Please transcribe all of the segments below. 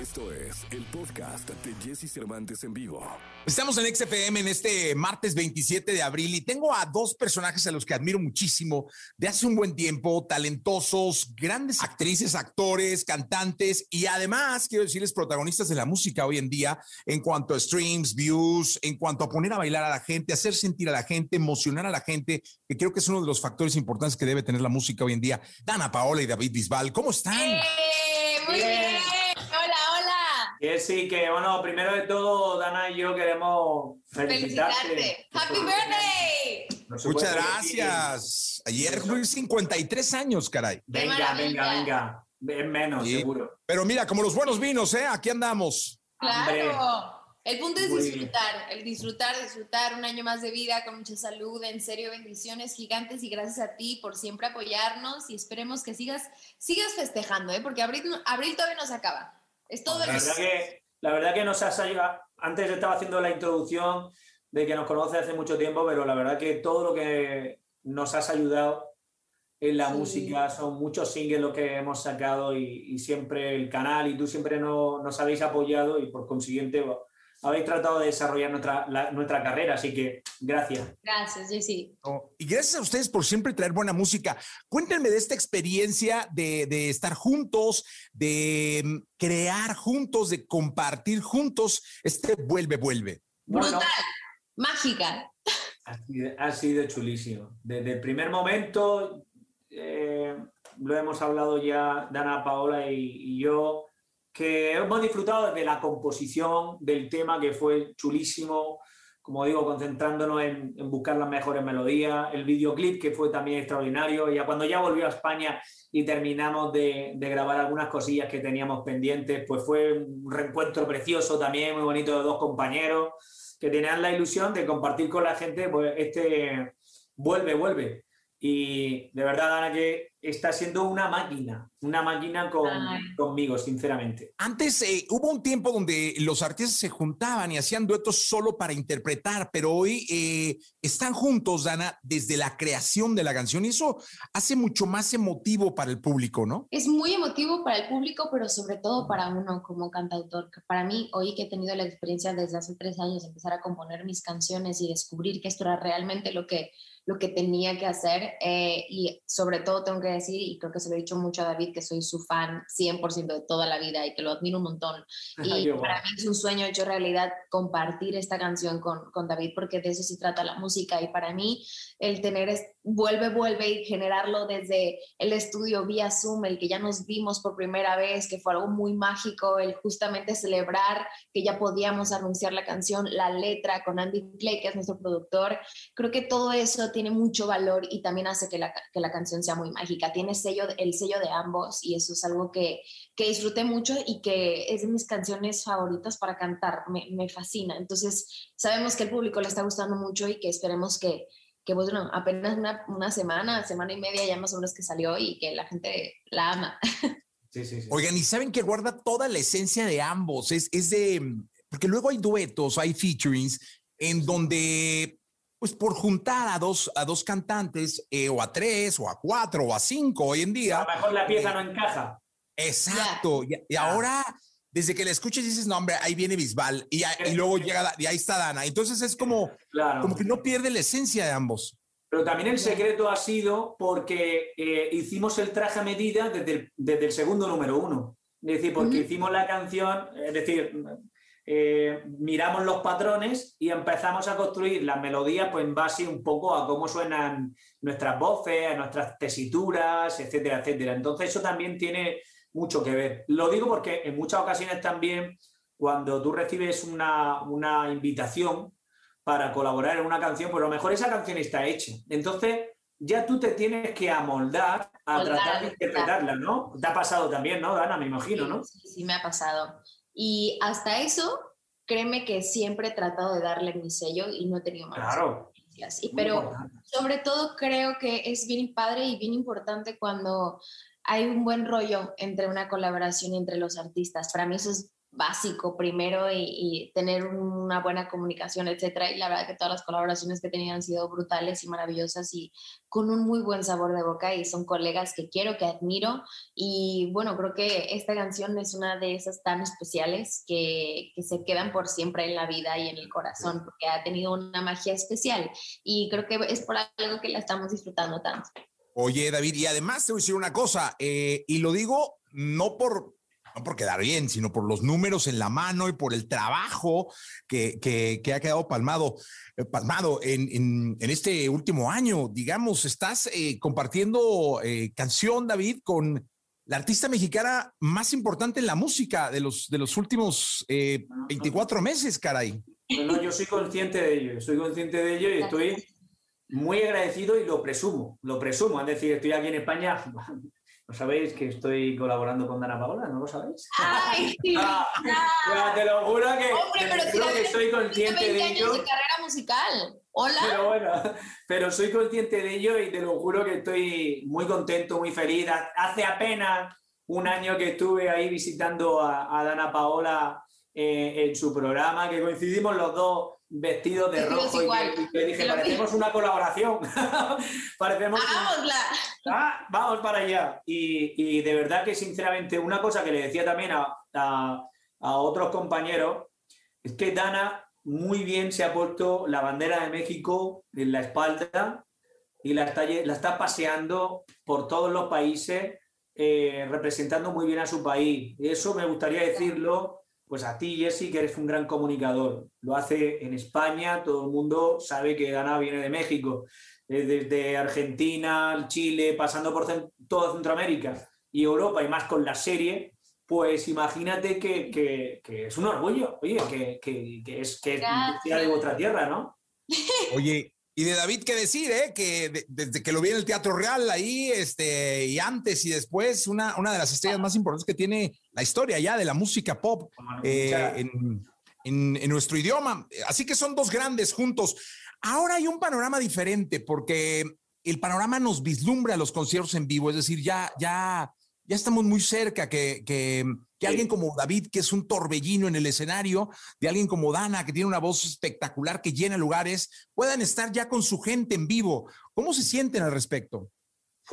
Esto es el podcast de Jesse Cervantes en vivo. Estamos en XFM en este martes 27 de abril y tengo a dos personajes a los que admiro muchísimo de hace un buen tiempo, talentosos, grandes actrices, actores, cantantes y además, quiero decirles, protagonistas de la música hoy en día en cuanto a streams, views, en cuanto a poner a bailar a la gente, hacer sentir a la gente, emocionar a la gente, que creo que es uno de los factores importantes que debe tener la música hoy en día. Dana Paola y David Bisbal, ¿cómo están? ¡Eh! Muy bien. Que sí, que bueno, primero de todo, Dana y yo queremos felicitarte. Felicitarte. Happy birthday. No Muchas gracias. Ayer cumplí 53 años, caray. Venga, venga, venga. Es menos, Sí. seguro. Pero mira, como los buenos vinos, ¿eh? Aquí andamos. Claro. El punto es Muy disfrutar, el disfrutar, disfrutar un año más de vida con mucha salud, en serio, bendiciones gigantes y gracias a ti por siempre apoyarnos y esperemos que sigas, sigas festejando, ¿eh? porque abril, abril todavía no se acaba. Es todo La verdad que, la verdad que nos has ayudado. Antes estaba haciendo la introducción de que nos conoce hace mucho tiempo, pero la verdad que todo lo que nos has ayudado en la Sí. música son muchos singles los que hemos sacado y, y siempre el canal y tú siempre no- nos habéis apoyado y por consiguiente habéis tratado de desarrollar nuestra, la- nuestra carrera. Así que gracias. Gracias, Jessy. Oh, Y gracias a ustedes por siempre traer buena música. Cuéntenme de esta experiencia de, de estar juntos, de mm, crear juntos, de compartir juntos. Este vuelve, vuelve. Bueno, Brutal, mágica. Ha sido, ha sido chulísimo. Desde el primer momento, eh, lo hemos hablado ya Dana, Paola y, y yo, que hemos disfrutado de la composición del tema, que fue chulísimo, como digo, concentrándonos en, buscar las mejores melodías, el videoclip, que fue también extraordinario, ya cuando ya volvió a España y terminamos de, de grabar algunas cosillas que teníamos pendientes, pues fue un reencuentro precioso también, muy bonito de dos compañeros que tenían la ilusión de compartir con la gente, pues este vuelve, vuelve. Y de verdad, Ana, que está siendo una máquina, una máquina con, conmigo, sinceramente. Antes eh, hubo un tiempo donde los artistas se juntaban y hacían duetos solo para interpretar, pero hoy eh, están juntos, Dana, desde la creación de la canción y eso hace mucho más emotivo para el público, ¿no? Es muy emotivo para el público, pero sobre todo para uno como cantautor. que Para mí, hoy que he tenido la experiencia desde hace tres años de empezar a componer mis canciones y descubrir que esto era realmente lo que, lo que tenía que hacer, eh, y sobre todo tengo que decir, y creo que se lo he dicho mucho a David, que soy su fan 100% de toda la vida y que lo admiro un montón. Y para mí es un sueño hecho realidad compartir esta canción con, con David, porque de eso se trata la música. Y para mí, el tener vuelve, vuelve y generarlo desde el estudio vía Zoom, el que ya nos vimos por primera vez, que fue algo muy mágico, el justamente celebrar que ya podíamos anunciar la canción, la letra con Andy Clay, que es nuestro productor. Creo que todo eso tiene mucho valor y también hace que la, que la canción sea muy mágica. Tiene sello, el sello de ambos y eso es algo que, que disfruté mucho y que es de mis canciones favoritas para cantar, me, me fascina. Entonces, sabemos que el público le está gustando mucho y que esperemos que, que pues, bueno, apenas una, una semana, semana y media ya más o menos que salió y que la gente la ama. Sí, sí, sí. Oigan, y saben que guarda toda la esencia de ambos. Es, es de. Porque luego hay duetos, hay featurings en donde, pues por juntar a dos, a dos cantantes, eh, o a tres, o a cuatro, o a cinco hoy en a día. lo mejor la pieza no encaja. Exacto. Y, y ahora, desde que la escuchas, dices, no, hombre, ahí viene Bisbal. Y, y luego llega, Da- y ahí está Dana. Entonces es como, Claro. como que no pierde la esencia de ambos. Pero también el secreto ha sido porque eh, hicimos el traje a medida desde el, desde el segundo número uno. Es decir, porque hicimos la canción, es decir, eh, miramos los patrones y empezamos a construir las melodías pues, en base un poco a cómo suenan nuestras voces, a nuestras tesituras, etcétera, etcétera. Entonces eso también tiene mucho que ver. Lo digo porque en muchas ocasiones también cuando tú recibes una, una invitación para colaborar en una canción, pues a lo mejor esa canción está hecha. Entonces, ya tú te tienes que amoldar a Moldar, tratar de interpretarla, ¿no? Te ha pasado también, ¿no, Dana? Me imagino, ¿no? Sí, sí, me ha pasado. Y hasta eso, créeme que siempre he tratado de darle mi sello y no he tenido malas Claro. Y, pero importante. sobre todo creo que es bien padre y bien importante cuando hay un buen rollo entre una colaboración y entre los artistas. Para mí eso es básico primero y, tener una buena comunicación, etcétera. Y la verdad que todas las colaboraciones que he tenido han sido brutales y maravillosas y con un muy buen sabor de boca y son colegas que quiero, que admiro. Y bueno, creo que esta canción es una de esas tan especiales que, que se quedan por siempre en la vida y en el corazón porque ha tenido una magia especial y creo que es por algo que la estamos disfrutando tanto. Oye, David, y además te voy a decir una cosa, eh, y lo digo no por, no por quedar bien, sino por los números en la mano y por el trabajo que, que, ha quedado palmado, eh, palmado en, en, en, este último año. Digamos, estás eh, compartiendo canción, David, con la artista mexicana más importante en la música de los, de los últimos 24 meses, caray. No, yo soy consciente de ello, soy consciente de ello y estoy muy agradecido y lo presumo, lo presumo. Es decir, estoy aquí en España. ¿No sabéis que estoy colaborando con Dana Paola? ¿No lo sabéis? ¡Ay! Ah, te lo juro que, Hombre, pero si que soy consciente de ello. de carrera musical. Hola. Pero bueno, pero soy consciente de ello y te lo juro que estoy muy contento, muy feliz. Hace apenas un año que estuve ahí visitando a, a Dana Paola eh, en su programa, que coincidimos los dos vestidos de rojo y que, dije, parecemos una colaboración. parecemos ah, vamos para allá. Y, de verdad que sinceramente una cosa que le decía también a, a, otros compañeros es que Dana muy bien se ha puesto la bandera de México en la espalda y la está, la está paseando por todos los países eh, representando muy bien a su país. Eso me gustaría decirlo pues a ti, Jesse, que eres un gran comunicador. Lo hace en España, todo el mundo sabe que Dana viene de México, eh, desde Argentina, Chile, pasando por toda Centroamérica y Europa, y más con la serie, pues imagínate que, es un orgullo, oye, que, es que es de otra tierra, ¿no? Oye, y de David, ¿qué decir? Eh? Que desde que lo vi en el Teatro Real, ahí, este, y antes y después, una, una de las estrellas más importantes que tiene la historia ya de la música pop eh, en, en, nuestro idioma. Así que son dos grandes juntos. Ahora hay un panorama diferente porque el panorama nos vislumbra los conciertos en vivo, es decir, ya, ya, ya estamos muy cerca que, que que alguien como David, que es un torbellino en el escenario, de alguien como Dana, que tiene una voz espectacular, que llena lugares, puedan estar ya con su gente en vivo. ¿Cómo se sienten al respecto?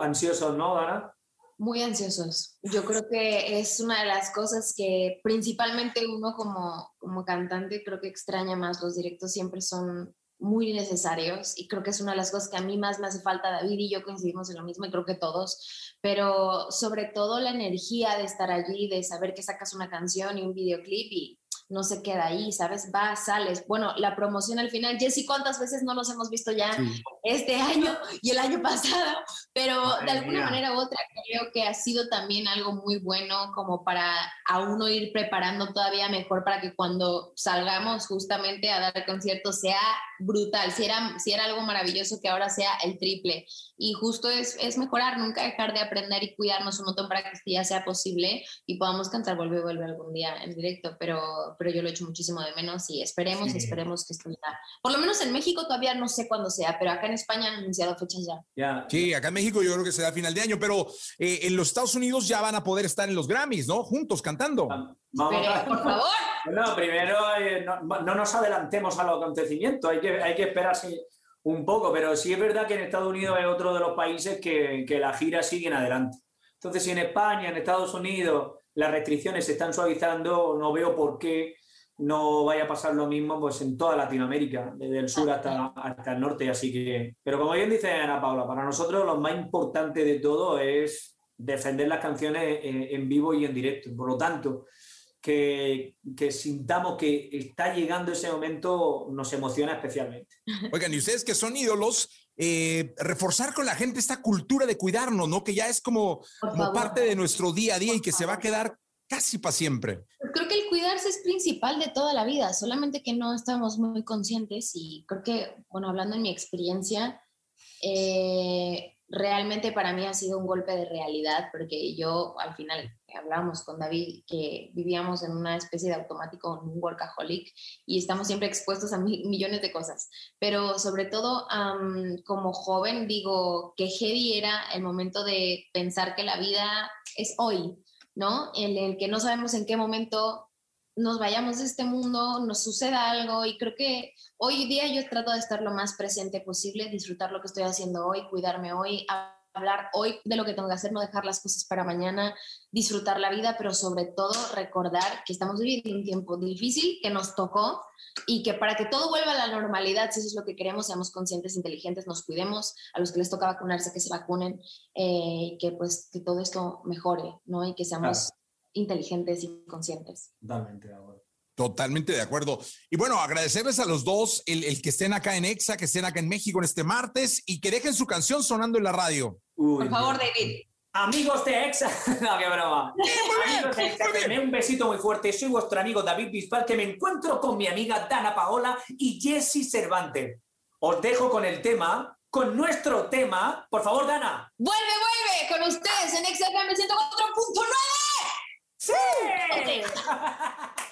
Ansiosos, ¿no, Dana? Muy ansiosos. Yo creo que es una de las cosas que principalmente uno como, como cantante creo que extraña más. Los directos siempre son muy necesarios y creo que es una de las cosas que a mí más me hace falta. David y yo coincidimos en lo mismo y creo que todos, pero sobre todo la energía de estar allí, de saber que sacas una canción y un videoclip y no se queda ahí, ¿sabes? Va, sales. Bueno, la promoción al final, Jessy, ¿cuántas veces no nos hemos visto ya este año y el año pasado? Pero de alguna manera u otra creo que ha sido también algo muy bueno como para a uno ir preparando todavía mejor para que cuando salgamos justamente a dar el concierto sea brutal, si era, si era algo maravilloso que ahora sea el triple. Y justo es, es mejorar, nunca dejar de aprender y cuidarnos un montón para que ya sea posible y podamos cantar Vuelve, Vuelve algún día en directo, pero, pero yo lo he hecho muchísimo de menos y esperemos, esperemos que esto ya. Por lo menos en México todavía no sé cuándo sea, pero acá en España han anunciado fechas ya. Sí, acá en México yo creo que será a final de año, pero eh, en los Estados Unidos ya van a poder estar en los Grammys, ¿no? Juntos cantando. Vamos por favor. Bueno, primero eh, no, nos adelantemos a los acontecimientos, hay que, hay que esperarse un poco, pero sí es verdad que en Estados Unidos es otro de los países que, que la gira sigue en adelante. Entonces, si en España, en Estados Unidos, las restricciones se están suavizando, no veo por qué no vaya a pasar lo mismo pues en toda Latinoamérica, desde el sur hasta, hasta el norte. Así que, pero como bien dice Ana Paula, para nosotros lo más importante de todo es defender las canciones en vivo y en directo. Por lo tanto, que, que, sintamos que está llegando ese momento nos emociona especialmente. Oigan, y ustedes que son ídolos, eh, reforzar con la gente esta cultura de cuidarnos, ¿no? Que ya es como, como parte de nuestro día a día y que se va a quedar casi para siempre. Creo que el cuidarse es principal de toda la vida, solamente que no estamos muy conscientes y creo que, bueno, hablando en mi experiencia, eh, realmente para mí ha sido un golpe de realidad, porque yo al final hablábamos con David que vivíamos en una especie de automático, un workaholic, y estamos siempre expuestos a millones de cosas. Pero sobre todo como joven, digo que heavy era el momento de pensar que la vida es hoy, ¿no? En el que no sabemos en qué momento nos vayamos de este mundo, nos suceda algo y creo que hoy día yo trato de estar lo más presente posible, disfrutar lo que estoy haciendo hoy, cuidarme hoy, hablar hoy de lo que tengo que hacer, no dejar las cosas para mañana, disfrutar la vida, pero sobre todo recordar que estamos viviendo un tiempo difícil que nos tocó y que para que todo vuelva a la normalidad, si eso es lo que queremos, seamos conscientes, inteligentes, nos cuidemos, a los que les toca vacunarse, que se vacunen, eh, que pues que todo esto mejore, ¿no? Y que seamos inteligentes y conscientes. Totalmente de acuerdo. Totalmente de acuerdo. Y bueno, agradecerles a los dos el, que estén acá en EXA, que estén acá en México en este martes y que dejen su canción sonando en la radio. Por favor, David. Amigos de EXA, no, qué broma. Amigos de EXA, un besito muy fuerte. Soy vuestro amigo David Bisbal, que me encuentro con mi amiga Dana Paola y Jesse Cervantes. Os dejo con el tema, con nuestro tema. Por favor, Dana. Vuelve, vuelve con ustedes en EXA FM 104.9. ¡Sí!